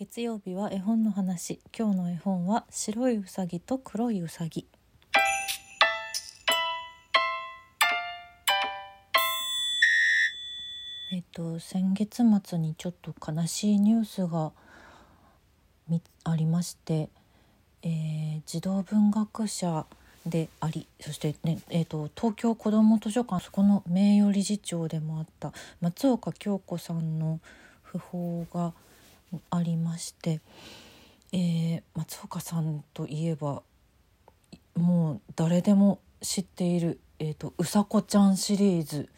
月曜日は絵本の話。今日の絵本は白いうさぎと黒いうさぎえっと先月末にちょっと悲しいニュースがみありまして、えー児童文学者でありそして、ねえー、と東京こども図書館そこの名誉理事長でもあった松岡京子さんの訃報がありまして、えー松岡さんといえばもう誰でも知っている「えー、とうさこちゃん」シリーズ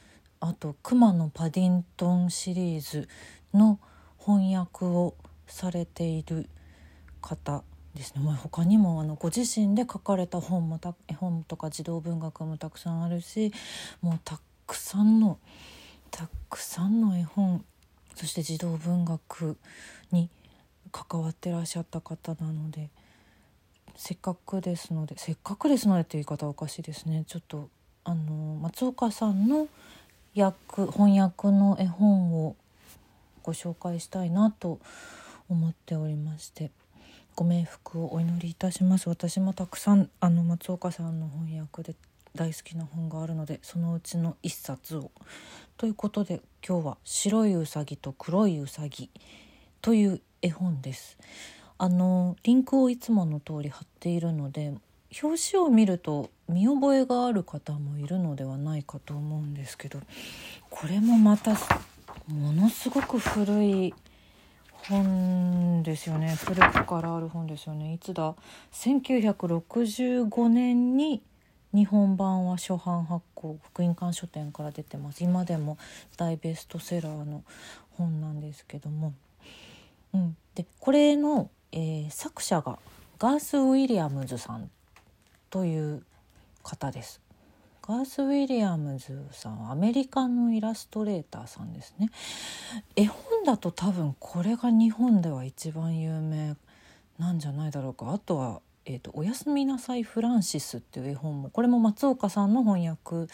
あと「くまのパディントン」シリーズの翻訳をされている方ですね、まあ、他にもあのご自身で書かれた本もた絵本とか児童文学もたくさんあるしもうたくさんのたくさんの絵本そして児童文学に関わってらっしゃった方なのでせっかくですのでせっかくですのでっていう言い方はおかしいですね。ちょっとあの松岡さんの訳翻訳の絵本をご紹介したいなと思っておりましてご冥福をお祈りいたします。私もたくさんあの松岡さんの翻訳で大好きな本があるのでそのうちの一冊をということで今日は「白いうさぎと黒いうさぎ」という絵本です。あのリンクをいつもの通り貼っているので表紙を見ると見覚えがある方もいるのではないかと思うんですけどこれもまたものすごく古い本ですよね。古くからある本ですよね。いつだ？1965年に日本版は初版発行福音館書店から出てます今でも大ベストセラーの本なんですけども、うん、でこれの、えー作者がガース・ウィリアムズさんという方です。ガース・ウィリアムズさんはアメリカのイラストレーターさんですね。絵本だと多分これが日本では一番有名なんじゃないだろうかあとは「えー、とおやすみなさいフランシス」っていう絵本もこれも松岡さんの翻訳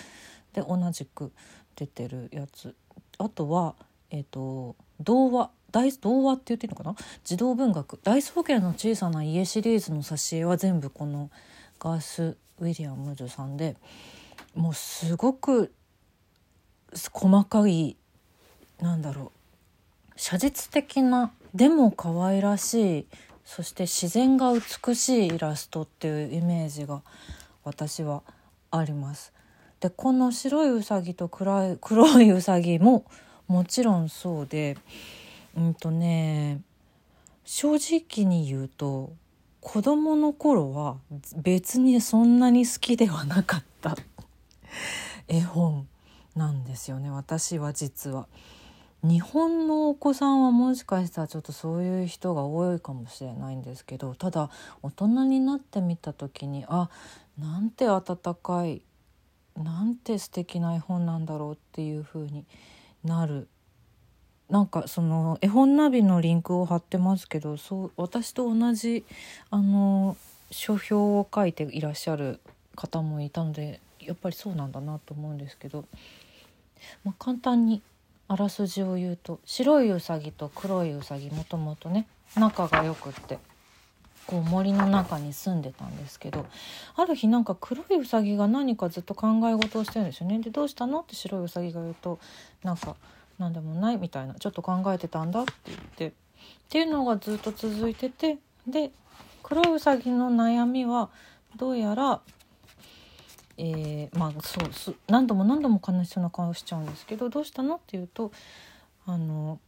で同じく出てるやつ。あとは、えー、と童話大童話って言っていいのかな？児童文学「大草原の小さな家」シリーズの挿絵は全部このガース・ウィリアムズさんでもうすごく細かいなんだろう写実的なでも可愛らしいそして自然が美しいイラストっていうイメージが私はあります。でこの白いうさぎと黒い黒いうさぎももちろんそうでうんとね正直に言うと子供の頃は別にそんなに好きではなかった絵本なんですよね私は実は。日本のお子さんはもしかしたらちょっとそういう人が多いかもしれないんですけどただ大人になってみた時にあなんて温かいなんて素敵な絵本なんだろうっていう風になる。なんかその絵本ナビのリンクを貼ってますけどそう私と同じあの書評を書いていらっしゃる方もいたのでやっぱりそうなんだなと思うんですけど、まあ、簡単にあらすじを言うと白いうさぎと黒いうさぎもともとね仲が良くってこう森の中に住んでたんですけどある日なんか黒いうさぎが何かずっと考え事をしてるんですよね。でどうしたの？って白いうさぎが言うとなんか何でもないみたいなちょっと考えてたんだって言ってっていうのがずっと続いててで黒いうさぎの悩みはどうやらえーまあそうす何度も何度も悲しそうな顔しちゃうんですけどどうしたのって言うとあの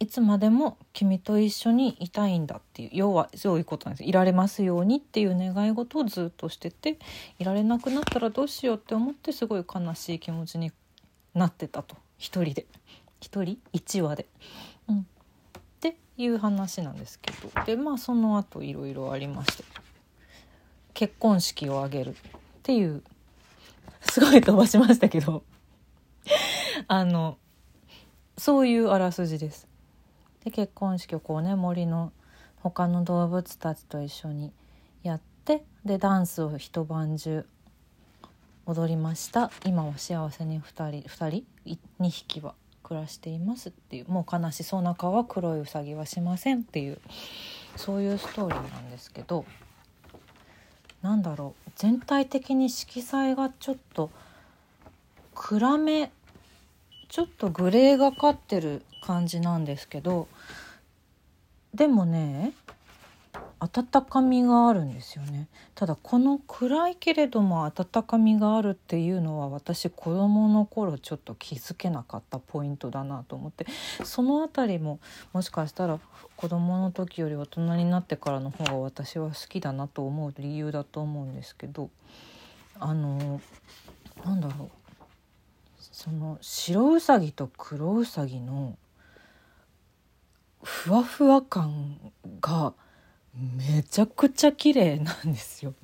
いつまでも君と一緒にいたいんだっていう要はそういうことなんです。いられますようにっていう願い事をずっとしてていられなくなったらどうしようって思ってすごい悲しい気持ちになってたと。一人で。一人？一話で。うん、っていう話なんですけど。でまあその後いろいろありまして。結婚式を挙げるっていうすごい飛ばしましたけど。あのそういうあらすじです。で結婚式をこうね森の他の動物たちと一緒にやってでダンスを一晩中踊りました。今は幸せに2人2人？2匹は暮らしていますっていう。もう悲しそうな顔は黒いうさぎはしませんっていう。そういうストーリーなんですけど。なんだろう。全体的に色彩がちょっと暗めちょっとグレーがかってる感じなんですけどでもね温かみがあるんですよね。ただこの暗いけれども温かみがあるっていうのは私子どもの頃ちょっと気づけなかったポイントだなと思って。その辺りももしかしたら子どもの時より大人になってからの方が私は好きだなと思う理由だと思うんですけどあのなんだろう。その白うさぎと黒うさぎのふわふわ感がめちゃくちゃ綺麗なんですよ。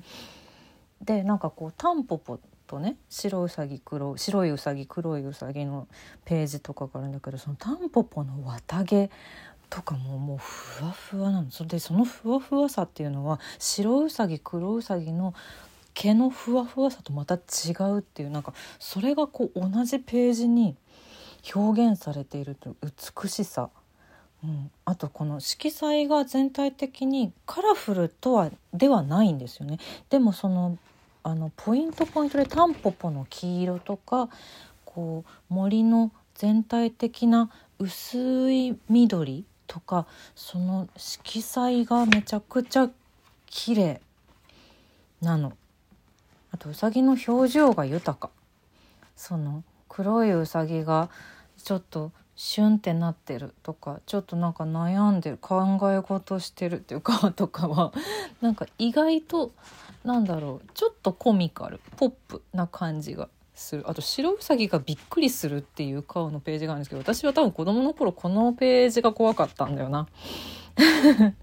でなんかこうタンポポとね白うさぎ黒白いうさぎ黒いうさぎのページとかがあるんだけどそのタンポポの綿毛とかももうふわふわなのそれでそのふわふわさっていうのは白うさぎ黒うさぎの毛のふわふわさとまた違うっていうなんかそれがこう同じページに表現されているという美しさうん、あとこの色彩が全体的にカラフルとはではないんですよね。でもそのあのポイントポイントでタンポポの黄色とかこう森の全体的な薄い緑とかその色彩がめちゃくちゃ綺麗なの。あとうさぎの表情が豊か。その黒いうさぎがちょっとシュンってなってるとかちょっとなんか悩んでる考え事してるっていう顔とかは なんか意外となんだろうちょっとコミカルポップな感じがするあと白うさぎがびっくりするっていう顔のページがあるんですけど私は多分子供の頃このページが怖かったんだよな。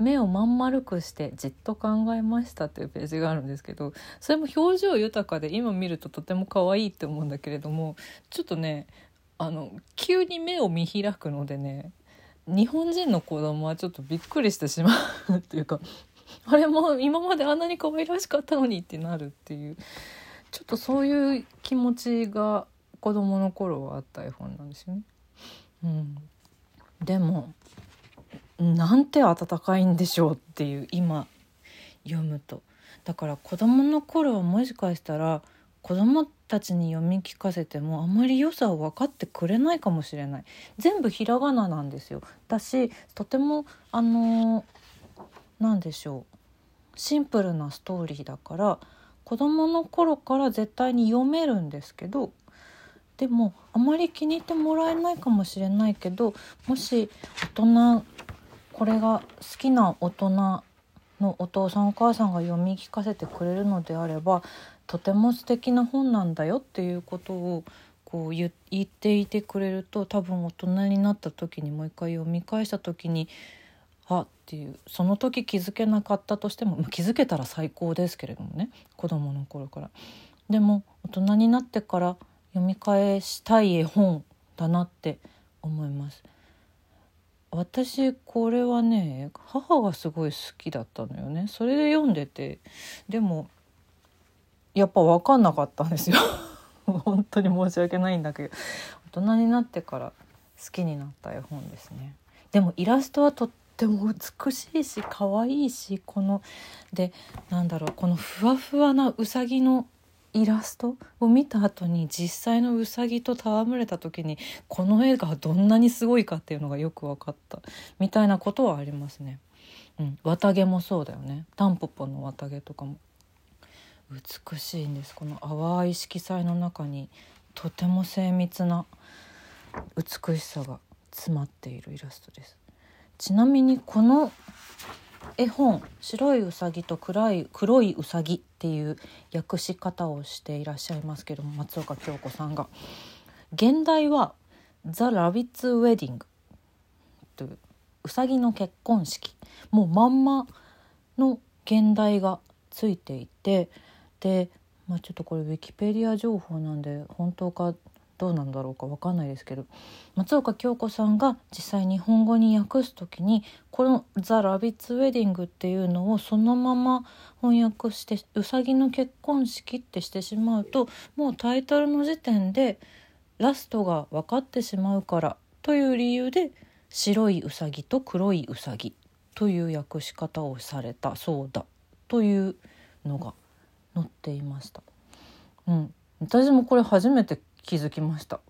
目をまん丸くしてじっと考えましたっていうページがあるんですけどそれも表情豊かで今見るととても可愛いって思うんだけれどもちょっとねあの急に目を見開くのでね日本人の子供はちょっとびっくりしてしまうっていうか あれも今まであんなに可愛らしかったのにってなるっていうちょっとそういう気持ちが子供の頃はあった絵本なんですよね。うん、でもなんて温かいんでしょうっていう今読むとだから子供の頃はもしかしたら子供たちに読み聞かせてもあまり良さを分かってくれないかもしれない。全部ひらがななんですよ。だしとてもあの何でしょう。シンプルなストーリーだから子供の頃から絶対に読めるんですけどでもあまり気に入ってもらえないかもしれないけどもし大人これが好きな大人のお父さんお母さんが読み聞かせてくれるのであればとても素敵な本なんだよっていうことをこう言っていてくれると多分大人になった時にもう一回読み返した時にあっていうその時気づけなかったとしても気づけたら最高ですけれどもね子供の頃から。でも大人になってから読み返したい絵本だなって思います。私これはね母がすごい好きだったのよねそれで読んでてでもやっぱ分かんなかったんですよ。本当に申し訳ないんだけど。大人になってから好きになった絵本ですね。でもイラストはとっても美しいし可愛いしこのでなんだろうこのふわふわなうさぎのイラストを見た後に実際のうさぎと戯れた時にこの絵がどんなにすごいかっていうのがよく分かった。みたいなことはありますね。うん、綿毛もそうだよね。タンポポの綿毛とかも。美しいんです。この淡い色彩の中にとても精密な美しさが詰まっているイラストです。ちなみにこの絵本「白いうさぎと暗い黒いうさぎ」っていう訳し方をしていらっしゃいますけども松岡京子さんが。現代は「ザ・ラビッツ・ウェディング」といううさぎの結婚式。もうまんまの現代がついていてで、まあ、ちょっとこれウィキペディア情報なんで本当かどうなんだろうか分かんないですけど松岡京子さんが実際日本語に訳す時にこの「ザ・ラビッツ・ウェディング」っていうのをそのまま翻訳して「うさぎの結婚式」ってしてしまうともうタイトルの時点でラストが分かってしまうからという理由で白いうさぎと黒いうさぎという訳し方をされたそうだというのが載っていました。うん、私もこれ初めて気づきました。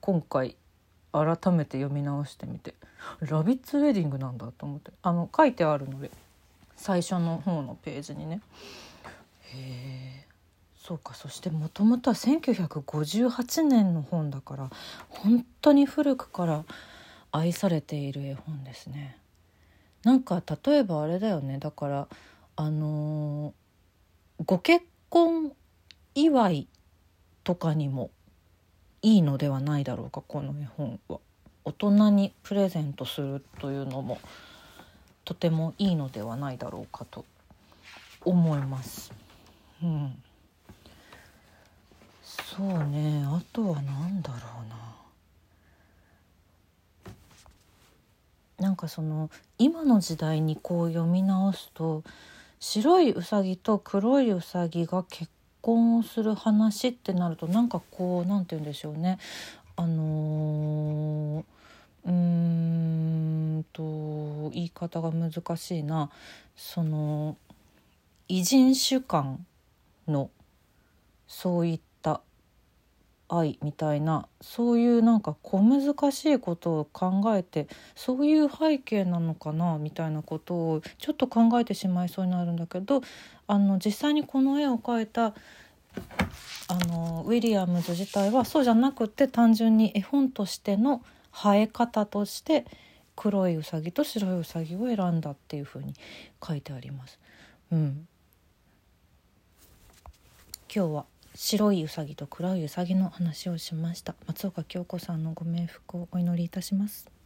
今回改めて読み直してみて。ラビッツウェディングなんだと思って。あの書いてあるので最初の方のページにね。へえそうか。そしてもともとは1958年の本だから本当に古くから愛されている絵本ですね。なんか例えばあれだよね。だからあのー、ご結婚祝いとかにもいいのではないだろうかこの絵本は。大人にプレゼントするというのもとてもいいのではないだろうかと思います。うん、そうねあとは何だろうな。なんかその今の時代にこう読み直すと白いうさぎと黒いうさぎが結婚をする話ってなるとなんかこう何て言うんでしょうね。あのー、うーんと言い方が難しいな。その異人種間のそういった愛みたいなそういうなんか小難しいことを考えてそういう背景なのかなみたいなことをちょっと考えてしまいそうになるんだけどあの実際にこの絵を描いたあのウィリアムズ自体はそうじゃなくて単純に絵本としての生え方として黒いうさぎと白いうさぎを選んだっていうふうに書いてあります。うん、今日は白いうさぎと黒いうさぎの話をしました。松岡京子さんのご冥福をお祈りいたします。